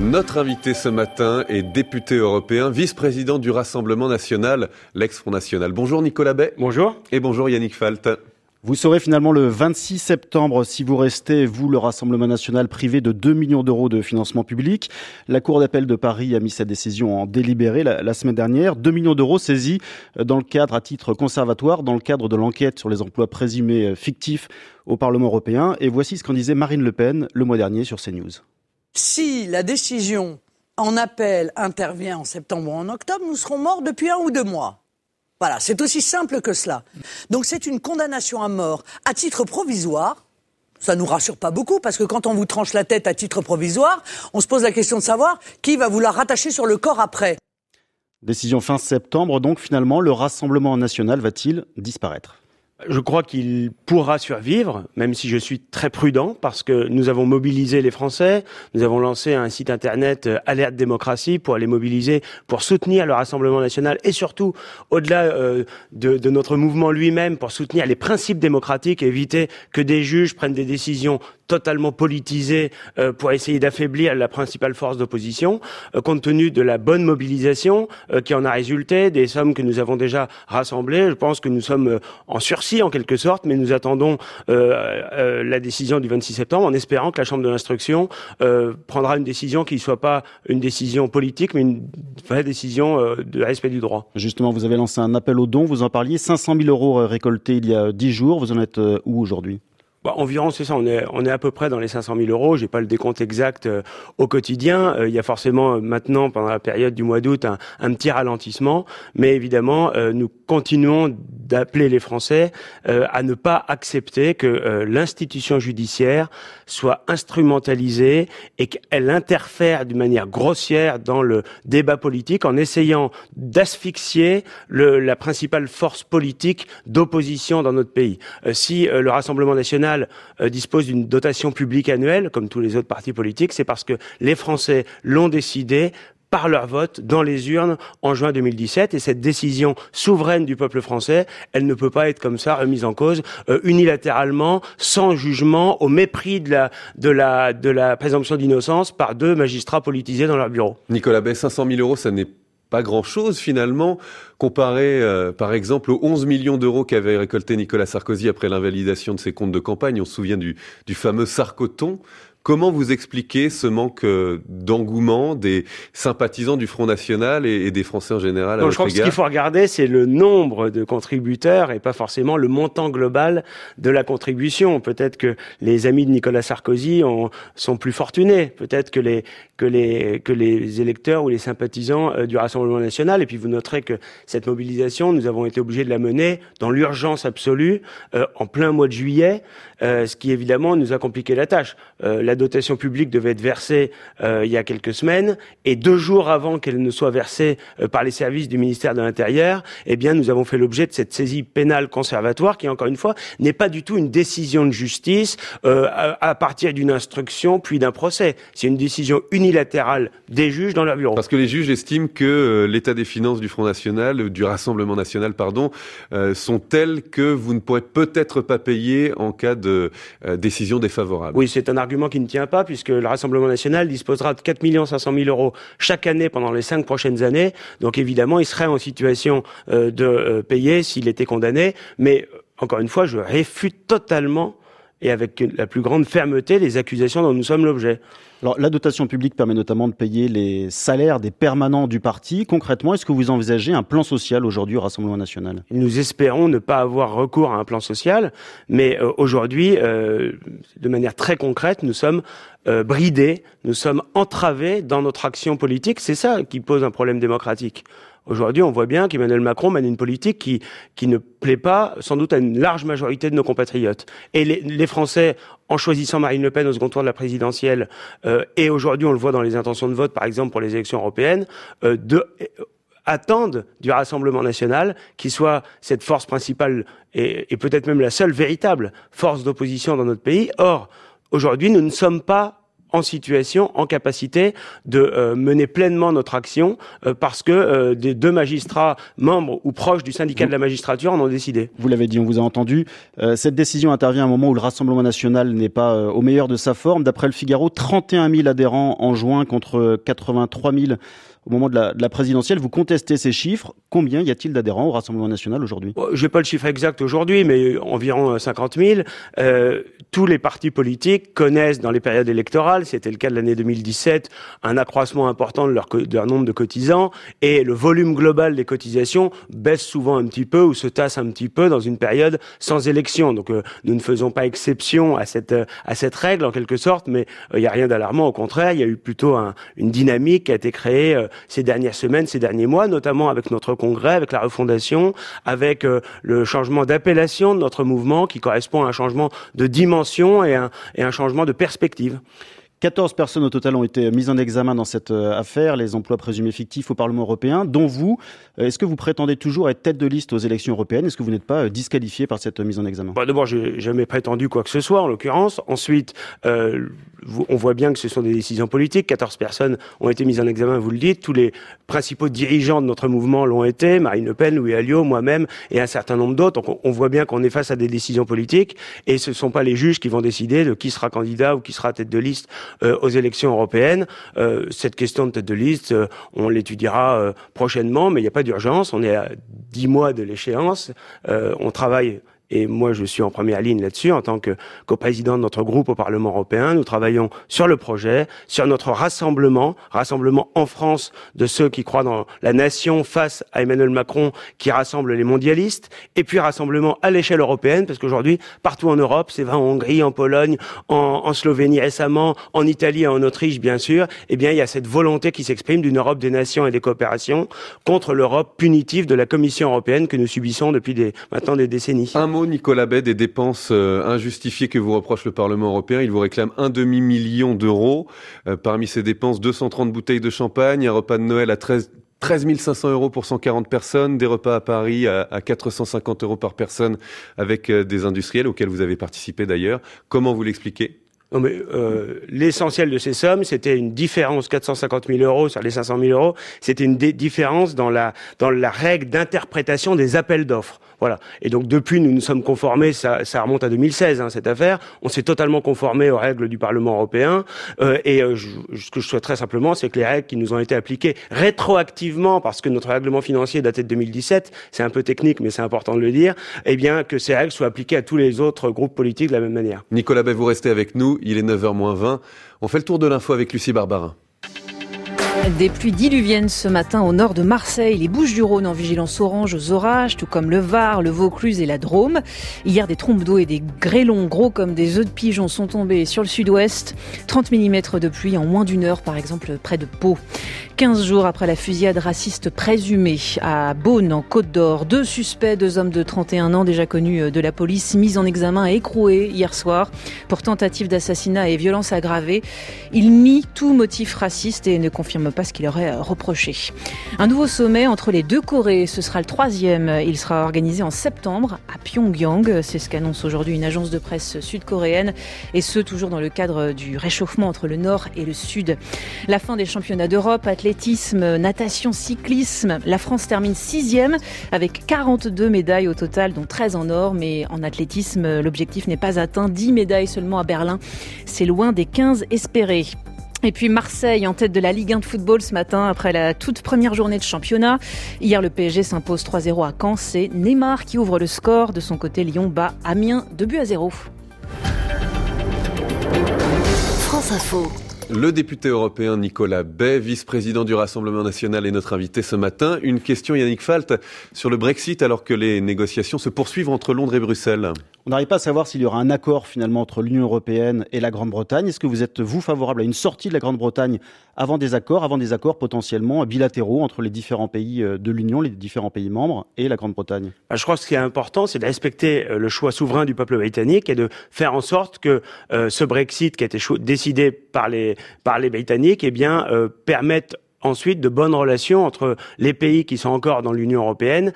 Notre invité ce matin est député européen, vice-président du Rassemblement national, l'ex-Front national. Bonjour Nicolas Bay. Bonjour. Et bonjour Yannick Falt. Vous saurez finalement le 26 septembre si vous restez, vous, le Rassemblement national, privé de 2 millions d'euros de financement public. La Cour d'appel de Paris a mis sa décision en délibéré la, semaine dernière. 2 millions d'euros saisis dans le cadre, à titre conservatoire, dans le cadre de l'enquête sur les emplois présumés fictifs au Parlement européen. Et voici ce qu'en disait Marine Le Pen le mois dernier sur CNews. Si la décision en appel intervient en septembre ou en octobre, nous serons morts depuis un ou deux mois. Voilà, c'est aussi simple que cela. Donc c'est une condamnation à mort à titre provisoire. Ça nous rassure pas beaucoup parce que quand on vous tranche la tête à titre provisoire, on se pose la question de savoir qui va la rattacher sur le corps après. Décision fin septembre, donc finalement, le Rassemblement national va-t-il disparaître? Je crois qu'il pourra survivre, même si je suis très prudent, parce que nous avons mobilisé les Français, nous avons lancé un site internet euh, Alerte Démocratie pour les mobiliser, pour soutenir le Rassemblement national et surtout, au-delà euh, de, de, notre mouvement lui-même, pour soutenir les principes démocratiques et éviter que des juges prennent des décisions totalement politisées euh, pour essayer d'affaiblir la principale force d'opposition, compte tenu de la bonne mobilisation qui en a résulté, des sommes que nous avons déjà rassemblées. Je pense que nous sommes en sursis en quelque sorte, mais nous attendons euh, euh, la décision du 26 septembre en espérant que la Chambre de l'instruction euh, prendra une décision qui ne soit pas une décision politique, mais une vraie décision de respect du droit. Justement, vous avez lancé un appel aux dons, vous en parliez, 500 000 euros récoltés il y a 10 jours, vous en êtes où aujourd'hui? Bah, environ, c'est ça. On est, à peu près dans les 500 000 euros. J'ai pas le décompte exact euh, au quotidien. Euh, il y a forcément euh, maintenant, pendant la période du mois d'août, un, un, petit ralentissement. Mais évidemment, nous continuons d'appeler les Français à ne pas accepter que l'institution judiciaire soit instrumentalisée et qu'elle interfère d'une manière grossière dans le débat politique en essayant d'asphyxier la principale force politique d'opposition dans notre pays. si le Rassemblement national euh, dispose d'une dotation publique annuelle, comme tous les autres partis politiques, c'est parce que les Français l'ont décidé par leur vote dans les urnes en juin 2017 et cette décision souveraine du peuple français, elle ne peut pas être comme ça remise en cause euh, unilatéralement, sans jugement, au mépris de la, présomption d'innocence par deux magistrats politisés dans leur bureau. Nicolas Bay, 500 000 euros, ça n'est pas grand-chose finalement, comparé euh, par exemple aux 11 millions d'euros qu'avait récolté Nicolas Sarkozy après l'invalidation de ses comptes de campagne. On se souvient du, fameux Sarkoton. Comment vous expliquez ce manque euh, d'engouement des sympathisants du Front National et, des Français en général Je crois que ce qu'il faut regarder, c'est le nombre de contributeurs et pas forcément le montant global de la contribution. Peut-être que les amis de Nicolas Sarkozy sont plus fortunés. Peut-être que les, que, les, que les électeurs ou les sympathisants euh, du Rassemblement National. Et puis vous noterez que cette mobilisation, nous avons été obligés de la mener dans l'urgence absolue, euh, en plein mois de juillet, ce qui évidemment nous a compliqué la tâche. la dotation publique devait être versée euh, il y a quelques semaines, et deux jours avant qu'elle ne soit versée euh, par les services du ministère de l'Intérieur, eh bien, nous avons fait l'objet de cette saisie pénale conservatoire, qui encore une fois n'est pas du tout une décision de justice euh, à, partir d'une instruction puis d'un procès. C'est une décision unilatérale des juges dans leur bureau. Parce que les juges estiment que l'état des finances du Front National, du Rassemblement National, pardon, sont tels que vous ne pourrez peut-être pas payer en cas de décision défavorable. Oui, c'est un argument qui ne tient pas, puisque le Rassemblement national disposera de 4 500 000 euros chaque année pendant les cinq prochaines années. Donc évidemment, il serait en situation euh, de euh, payer s'il était condamné. Mais encore une fois, je réfute totalement et avec la plus grande fermeté les accusations dont nous sommes l'objet. Alors, la dotation publique permet notamment de payer les salaires des permanents du parti. Concrètement, est-ce que vous envisagez un plan social aujourd'hui au Rassemblement national? Nous espérons ne pas avoir recours à un plan social, mais euh, aujourd'hui, euh, de manière très concrète, nous sommes euh, bridés, nous sommes entravés dans notre action politique. C'est ça qui pose un problème démocratique. Aujourd'hui, on voit bien qu'Emmanuel Macron mène une politique qui, ne plaît pas, sans doute, à une large majorité de nos compatriotes. Et les, Français, en choisissant Marine Le Pen au second tour de la présidentielle, euh, et aujourd'hui, on le voit dans les intentions de vote, par exemple, pour les élections européennes, euh, euh, attendent du Rassemblement national qui soit cette force principale et, et peut-être même la seule véritable force d'opposition dans notre pays. Or, aujourd'hui, nous ne sommes pas en situation, en capacité de euh, mener pleinement notre action euh, parce que euh, des deux magistrats membres ou proches du syndicat de la magistrature en ont décidé. Vous l'avez dit, on vous a entendu. cette décision intervient à un moment où le Rassemblement national n'est pas au meilleur de sa forme. D'après le Figaro, 31 000 adhérents en juin contre 83 000 au moment de la, présidentielle. Vous contestez ces chiffres. Combien y a-t-il d'adhérents au Rassemblement national aujourd'hui? Je n'ai pas le chiffre exact aujourd'hui, mais environ 50 000. Euh, tous les partis politiques connaissent dans les périodes électorales, c'était le cas de l'année 2017, un accroissement important de leur, de leur, nombre de cotisants et le volume global des cotisations baisse souvent un petit peu ou se tasse un petit peu dans une période sans élection. Donc euh, nous ne faisons pas exception à cette, à cette règle en quelque sorte, mais euh, il n'y a rien d'alarmant. Au contraire, il y a eu plutôt un, une dynamique qui a été créée euh, ces dernières semaines, ces derniers mois, notamment avec notre congrès, avec la refondation, avec euh, le changement d'appellation de notre mouvement qui correspond à un changement de dimension et un, et un changement de perspective. 14 personnes au total ont été mises en examen dans cette euh, affaire, les emplois présumés fictifs au Parlement européen, dont vous. Euh, est-ce que vous prétendez toujours être tête de liste aux élections européennes? Est-ce que vous n'êtes pas disqualifié par cette mise en examen? Bah D'abord, j'ai jamais prétendu quoi que ce soit, en l'occurrence. Ensuite, euh, on voit bien que ce sont des décisions politiques. 14 personnes ont été mises en examen, vous le dites. Tous les principaux dirigeants de notre mouvement l'ont été. Marine Le Pen, Louis Alliot, moi-même et un certain nombre d'autres. Donc on, voit bien qu'on est face à des décisions politiques et ce ne sont pas les juges qui vont décider de qui sera candidat ou qui sera tête de liste euh, aux élections européennes. Euh, cette question de tête de liste, euh, on l'étudiera prochainement, mais il n'y a pas d'urgence. On est à 10 mois de l'échéance. on travaille et moi je suis en première ligne là-dessus en tant que co-président de notre groupe au Parlement européen. Nous travaillons sur le projet, sur notre rassemblement, rassemblement en France de ceux qui croient dans la nation face à Emmanuel Macron qui rassemble les mondialistes, et puis rassemblement à l'échelle européenne, parce qu'aujourd'hui, partout en Europe, c'est vrai en Hongrie, en Pologne, en, en, Slovénie récemment, en Italie et en Autriche bien sûr, eh bien il y a cette volonté qui s'exprime d'une Europe des nations et des coopérations contre l'Europe punitive de la Commission européenne que nous subissons depuis des, maintenant des décennies. Nicolas Bay, des dépenses euh, injustifiées que vous reproche le Parlement européen. Il vous réclame un demi-million d'euros. Euh, parmi ces dépenses, 230 bouteilles de champagne, un repas de Noël à 13, 13 500 euros pour 140 personnes, des repas à Paris à, 450 euros par personne avec euh, des industriels auxquels vous avez participé d'ailleurs. Comment vous l'expliquez? L'essentiel de ces sommes, c'était une différence 450 000 euros sur les 500 000 euros. C'était une différence dans dans la règle d'interprétation des appels d'offres. Voilà. Et donc depuis, nous nous sommes conformés. Ça, ça remonte à 2016 hein, cette affaire. On s'est totalement conformé aux règles du Parlement européen. Euh, et euh, je, ce que je souhaiterais simplement, c'est que les règles qui nous ont été appliquées rétroactivement, parce que notre règlement financier datait de 2017, c'est un peu technique, mais c'est important de le dire. Eh bien, que ces règles soient appliquées à tous les autres groupes politiques de la même manière. Nicolas Bay, vous restez avec nous. Il est 9h 20. On fait le tour de l'info avec Lucie Barbarin. Des pluies diluviennes ce matin au nord de Marseille, les Bouches-du-Rhône en vigilance orange aux orages, tout comme le Var, le Vaucluse et la Drôme. Hier, des trompes d'eau et des grêlons gros comme des œufs de pigeon sont tombés sur le sud-ouest. 30 mm de pluie en moins d'une heure, par exemple, près de Pau. 15 jours après la fusillade raciste présumée à Beaune, en Côte d'Or, deux suspects, deux hommes de 31 ans déjà connus de la police, mis en examen et écroués hier soir pour tentative d'assassinat et violence aggravée. Ils nient tout motif raciste et ne confirment pas ce qu'il aurait euh, reproché. Un nouveau sommet entre les deux Corées, ce sera le troisième. Il sera organisé en septembre à Pyongyang. C'est ce qu'annonce aujourd'hui une agence de presse sud-coréenne et ce toujours dans le cadre du réchauffement entre le nord et le sud. La fin des championnats d'Europe, athlétisme, natation, cyclisme. La France termine sixième avec 42 médailles au total, dont 13 en or. Mais en athlétisme, l'objectif n'est pas atteint. 10 médailles seulement à Berlin. C'est loin des 15 espérés. Et puis Marseille en tête de la Ligue 1 de football ce matin après la toute première journée de championnat. Hier, le PSG s'impose 3-0 à Caen. C'est Neymar qui ouvre le score. De son côté, Lyon bat Amiens 2 buts à 0. France Info. Le député européen Nicolas Bay, vice-président du Rassemblement national, est notre invité ce matin. Une question, Yannick Falt, sur le Brexit alors que les négociations se poursuivent entre Londres et Bruxelles. On n'arrive pas à savoir s'il y aura un accord finalement entre l'Union européenne et la Grande-Bretagne. Est-ce que vous êtes, vous, favorable à une sortie de la Grande-Bretagne avant des accords, avant des accords potentiellement bilatéraux entre les différents pays euh, de l'Union, les différents pays membres et la Grande-Bretagne bah, Je crois que ce qui est important, c'est de respecter euh, le choix souverain du peuple britannique et de faire en sorte que euh, ce Brexit qui a été décidé par les, par les Britanniques eh bien, permette ensuite de bonnes relations entre les pays qui sont encore dans l'Union européenne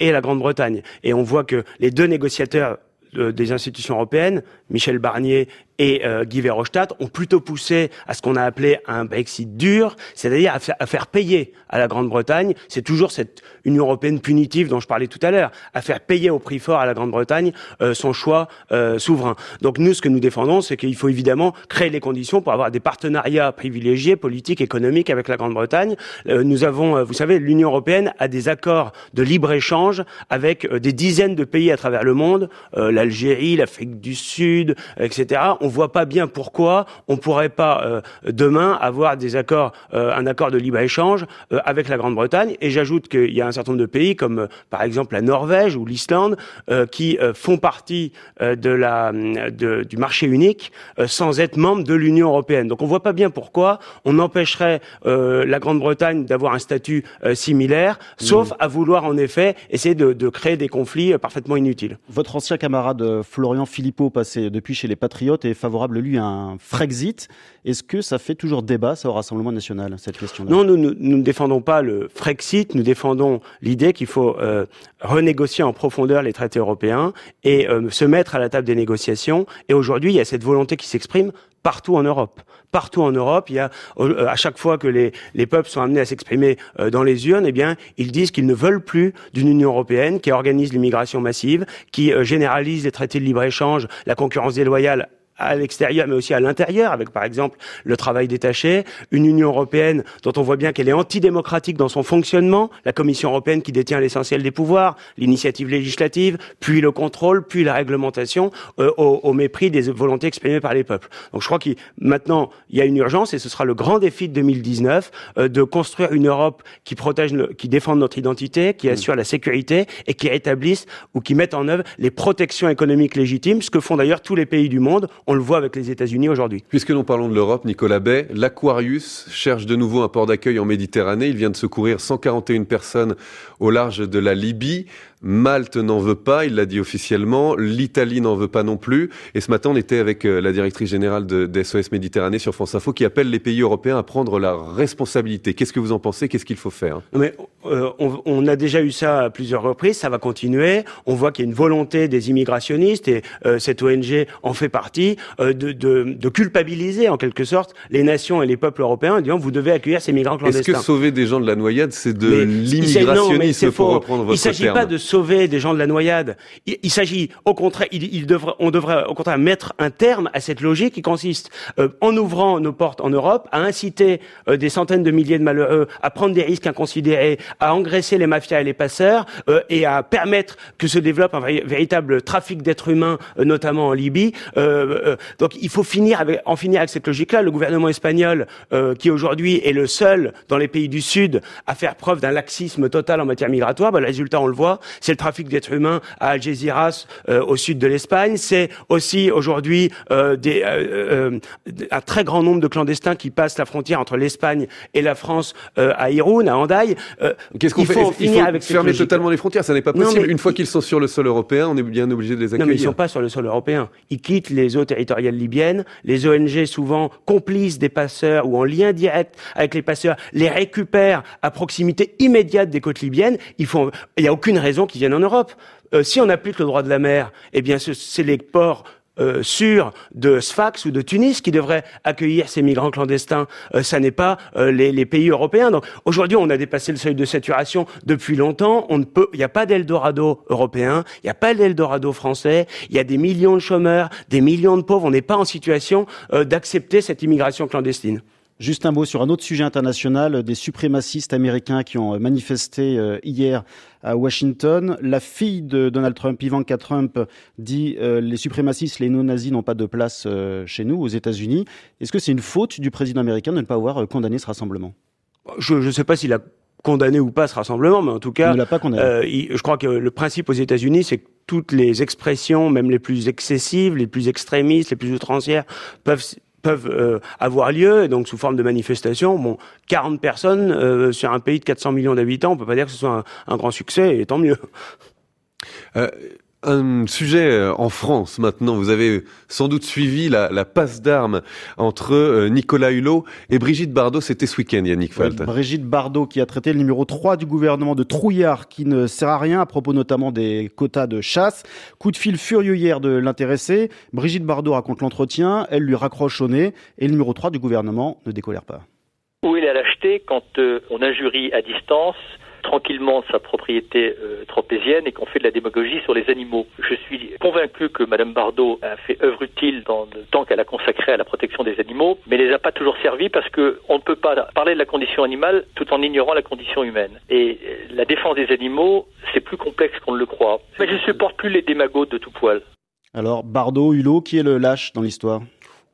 et la Grande-Bretagne. Et on voit que les deux négociateurs des institutions européennes, Michel Barnier et euh, Guy Verhofstadt ont plutôt poussé à ce qu'on a appelé un Brexit dur, c'est-à-dire à, faire payer à la Grande-Bretagne. C'est toujours cette Union européenne punitive dont je parlais tout à l'heure, à faire payer au prix fort à la Grande-Bretagne euh, son choix euh, souverain. Donc nous, ce que nous défendons, c'est qu'il faut évidemment créer les conditions pour avoir des partenariats privilégiés, politiques, économiques avec la Grande-Bretagne. nous avons, vous savez, l'Union européenne a des accords de libre-échange avec des dizaines de pays à travers le monde, l'Algérie, l'Afrique du Sud, etc voit pas bien pourquoi on pourrait pas euh, demain avoir des accords, euh, un accord de libre échange euh, avec la Grande-Bretagne. Et j'ajoute qu'il y a un certain nombre de pays comme par exemple la Norvège ou l'Islande qui font partie de la du marché unique sans être membres de l'Union européenne. Donc on voit pas bien pourquoi on empêcherait la Grande-Bretagne d'avoir un statut similaire, sauf mmh. à vouloir en effet essayer de, de créer des conflits parfaitement inutiles. Votre ancien camarade Florian Philippot, passé depuis chez les Patriotes, est favorable, lui, à un Frexit. Est-ce que ça fait toujours débat, ça, au Rassemblement national, cette question-là? Non, nous, ne défendons pas le Frexit, nous défendons l'idée qu'il faut euh, renégocier en profondeur les traités européens et euh, se mettre à la table des négociations. Et aujourd'hui, il y a cette volonté qui s'exprime partout en Europe. Partout en Europe, il y a euh, à chaque fois que les, les peuples sont amenés à s'exprimer dans les urnes, eh bien, ils disent qu'ils ne veulent plus d'une Union européenne qui organise l'immigration massive, qui généralise les traités de libre-échange, la concurrence déloyale à l'extérieur, mais aussi à l'intérieur, avec par exemple le travail détaché, une Union européenne dont on voit bien qu'elle est antidémocratique dans son fonctionnement, la Commission européenne qui détient l'essentiel des pouvoirs, l'initiative législative, puis le contrôle, puis la réglementation, euh, au, mépris des volontés exprimées par les peuples. Donc je crois que maintenant il y a une urgence et ce sera le grand défi de 2019 euh, de construire une Europe qui protège, qui défende notre identité, qui assure la sécurité et qui rétablisse ou qui mette en œuvre les protections économiques légitimes, ce que font d'ailleurs tous les pays du monde. On le voit avec les États-Unis aujourd'hui. Puisque nous parlons de l'Europe, Nicolas Bay, l'Aquarius cherche de nouveau un port d'accueil en Méditerranée. Il vient de secourir 141 personnes au large de la Libye. Malte n'en veut pas, il l'a dit officiellement. L'Italie n'en veut pas non plus. Et ce matin, on était avec euh, la directrice générale de, SOS Méditerranée sur France Info qui appelle les pays européens à prendre la responsabilité. Qu'est-ce que vous en pensez? Qu'est-ce qu'il faut faire? Mais euh, on, a déjà eu ça à plusieurs reprises. Ça va continuer. On voit qu'il y a une volonté des immigrationnistes et euh, cette ONG en fait partie de, de, culpabiliser en quelque sorte les nations et les peuples européens en disant vous devez accueillir ces migrants clandestins. Est-ce que sauver des gens de la noyade, c'est de l'immigrationnisme pour reprendre votre terme Il s'agit pas de sauver des gens de la noyade. Il, s'agit, au contraire, il, devrait, on devrait au contraire mettre un terme à cette logique qui consiste, euh, en ouvrant nos portes en Europe, à inciter euh, des centaines de milliers de malheureux à prendre des risques inconsidérés, à engraisser les mafias et les passeurs, euh, et à permettre que se développe un véritable trafic d'êtres humains, notamment en Libye. donc, il faut finir avec, en finir avec cette logique-là. Le gouvernement espagnol, qui aujourd'hui est le seul dans les pays du Sud à faire preuve d'un laxisme total en matière migratoire, bah, le résultat, on le voit, c'est le trafic d'êtres humains à Algeciras, euh, au sud de l'Espagne. C'est aussi aujourd'hui euh, euh, un très grand nombre de clandestins qui passent la frontière entre l'Espagne et la France à Irun, à Andaï. Qu'est-ce qu'on fait Il faut avec fermer totalement les frontières. Ça n'est pas possible. Une fois qu'ils sont sur le sol européen, on est bien obligé de les accueillir. Non, mais ils sont pas sur le sol européen. Ils quittent les eaux territoriales libyennes. Les ONG, souvent complices des passeurs ou en lien direct avec les passeurs, les récupèrent à proximité immédiate des côtes libyennes. Il n'y a aucune raison viennent en Europe. Euh, si on applique le droit de la mer, eh bien, c'est les ports euh, sûrs de Sfax ou de Tunis qui devraient accueillir ces migrants clandestins. Euh, ça n'est pas les, pays européens. Donc aujourd'hui, on a dépassé le seuil de saturation depuis longtemps. On ne peut, il n'y a pas d'Eldorado européen, il n'y a pas d'Eldorado français. Il y a des millions de chômeurs, des millions de pauvres. On n'est pas en situation d'accepter cette immigration clandestine. Juste un mot sur un autre sujet international, des suprémacistes américains qui ont manifesté euh, hier à Washington. La fille de Donald Trump, Ivanka Trump, dit euh, les suprémacistes, les non-nazis n'ont pas de place euh, chez nous, aux États-Unis. Est-ce que c'est une faute du président américain de ne pas avoir condamné ce rassemblement? Je ne sais pas s'il a condamné ou pas ce rassemblement, mais en tout cas, je crois que le principe aux États-Unis, c'est que toutes les expressions, même les plus excessives, les plus extrémistes, les plus outrancières, peuvent peuvent euh, avoir lieu, et donc sous forme de manifestation. Bon, 40 personnes euh, sur un pays de 400 millions d'habitants, on peut pas dire que ce soit un, grand succès, et tant mieux. Euh, un sujet euh, en France maintenant. Vous avez sans doute suivi la, passe d'armes entre euh, Nicolas Hulot et Brigitte Bardot. C'était ce week-end, Yannick Falt. Brigitte Bardot qui a traité le numéro 3 du gouvernement de trouillard qui ne sert à rien à propos notamment des quotas de chasse. Coup de fil furieux hier de l'intéressé. Brigitte Bardot raconte l'entretien. Elle lui raccroche au nez et le numéro 3 du gouvernement ne décolère pas. Où il est à l'acheter quand euh, on injurie à distance tranquillement sa propriété euh, tropézienne et qu'on fait de la démagogie sur les animaux. Je suis convaincu que Madame Bardot a fait œuvre utile dans le temps qu'elle a consacré à la protection des animaux, mais les a pas toujours servis parce que on ne peut pas parler de la condition animale tout en ignorant la condition humaine. Et euh, la défense des animaux, c'est plus complexe qu'on ne le croit. Mais je supporte plus les démagogues de tout poil. Alors, Bardot, Hulot, qui est le lâche dans l'histoire?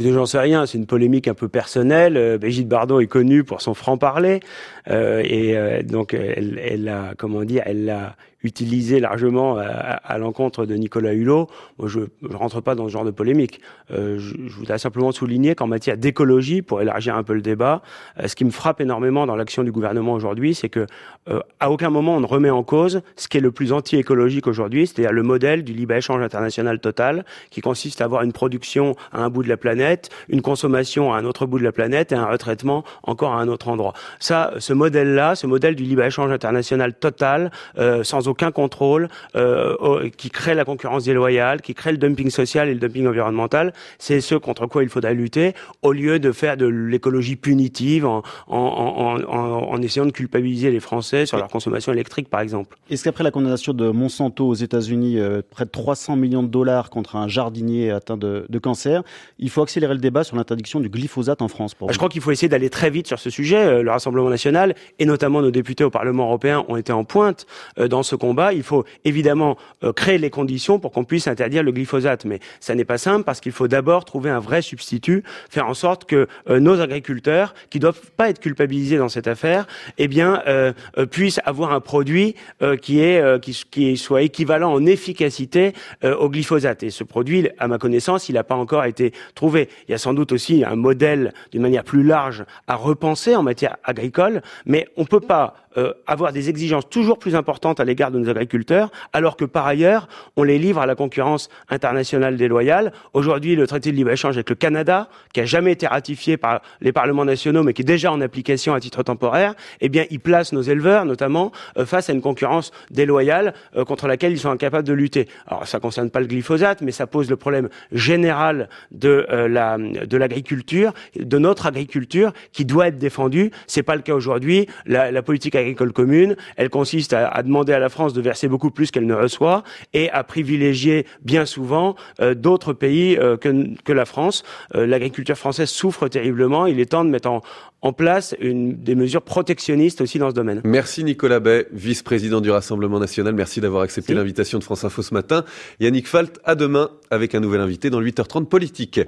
J'en sais rien, c'est une polémique un peu personnelle. Euh, Brigitte Bardot est connue pour son franc-parler. Euh, et euh, donc, elle, a, comment dire, elle l'a utilisé largement à, l'encontre de Nicolas Hulot. Moi, je ne rentre pas dans ce genre de polémique. Euh, je, je, voudrais simplement souligner qu'en matière d'écologie, pour élargir un peu le débat, euh, ce qui me frappe énormément dans l'action du gouvernement aujourd'hui, c'est que euh, à aucun moment on ne remet en cause ce qui est le plus anti-écologique aujourd'hui, c'est-à-dire le modèle du libre-échange international total, qui consiste à avoir une production à un bout de la planète, une consommation à un autre bout de la planète et un retraitement encore à un autre endroit. Ça, ce modèle-là, ce modèle du libre-échange international total, euh, sans aucun contrôle, euh, qui crée la concurrence déloyale, qui crée le dumping social et le dumping environnemental. C'est ce contre quoi il faudrait lutter, au lieu de faire de l'écologie punitive en, en, en, en, essayant de culpabiliser les Français sur leur consommation électrique, par exemple. Est-ce qu'après la condamnation de Monsanto aux États-Unis, euh, près de 300 millions de dollars contre un jardinier atteint de, de cancer, il faut accélérer le débat sur l'interdiction du glyphosate en France pour Je crois qu'il faut essayer d'aller très vite sur ce sujet. Euh, le Rassemblement national et notamment nos députés au Parlement européen ont été en pointe dans ce combat. Il faut évidemment euh, créer les conditions pour qu'on puisse interdire le glyphosate, mais ça n'est pas simple parce qu'il faut d'abord trouver un vrai substitut, faire en sorte que euh, nos agriculteurs, qui doivent pas être culpabilisés dans cette affaire, eh bien euh, puissent avoir un produit qui est qui, qui, soit équivalent en efficacité au glyphosate. Et ce produit, à ma connaissance, il n'a pas encore été trouvé. Il y a sans doute aussi un modèle d'une manière plus large à repenser en matière agricole, mais on peut pas euh, avoir des exigences toujours plus importantes à l'égard de nos agriculteurs, alors que par ailleurs, on les livre à la concurrence internationale déloyale. Aujourd'hui, le traité de libre-échange avec le Canada, qui a jamais été ratifié par les parlements nationaux, mais qui est déjà en application à titre temporaire, eh bien, il place nos éleveurs, notamment, euh, face à une concurrence déloyale euh, contre laquelle ils sont incapables de lutter. Alors, ça concerne pas le glyphosate, mais ça pose le problème général de la de l'agriculture, de notre agriculture, qui doit être défendue. C'est pas le cas aujourd'hui. La politique agricole commune. Elle consiste à, demander à la France de verser beaucoup plus qu'elle ne reçoit et à privilégier bien souvent euh, d'autres pays euh, que, que, la France. Euh, l'agriculture française souffre terriblement. Il est temps de mettre en, en place une, des mesures protectionnistes aussi dans ce domaine. Merci Nicolas Bay, vice-président du Rassemblement national. Merci d'avoir accepté l'invitation de France Info ce matin. Yannick Falt, à demain avec un nouvel invité dans 8h30 politique.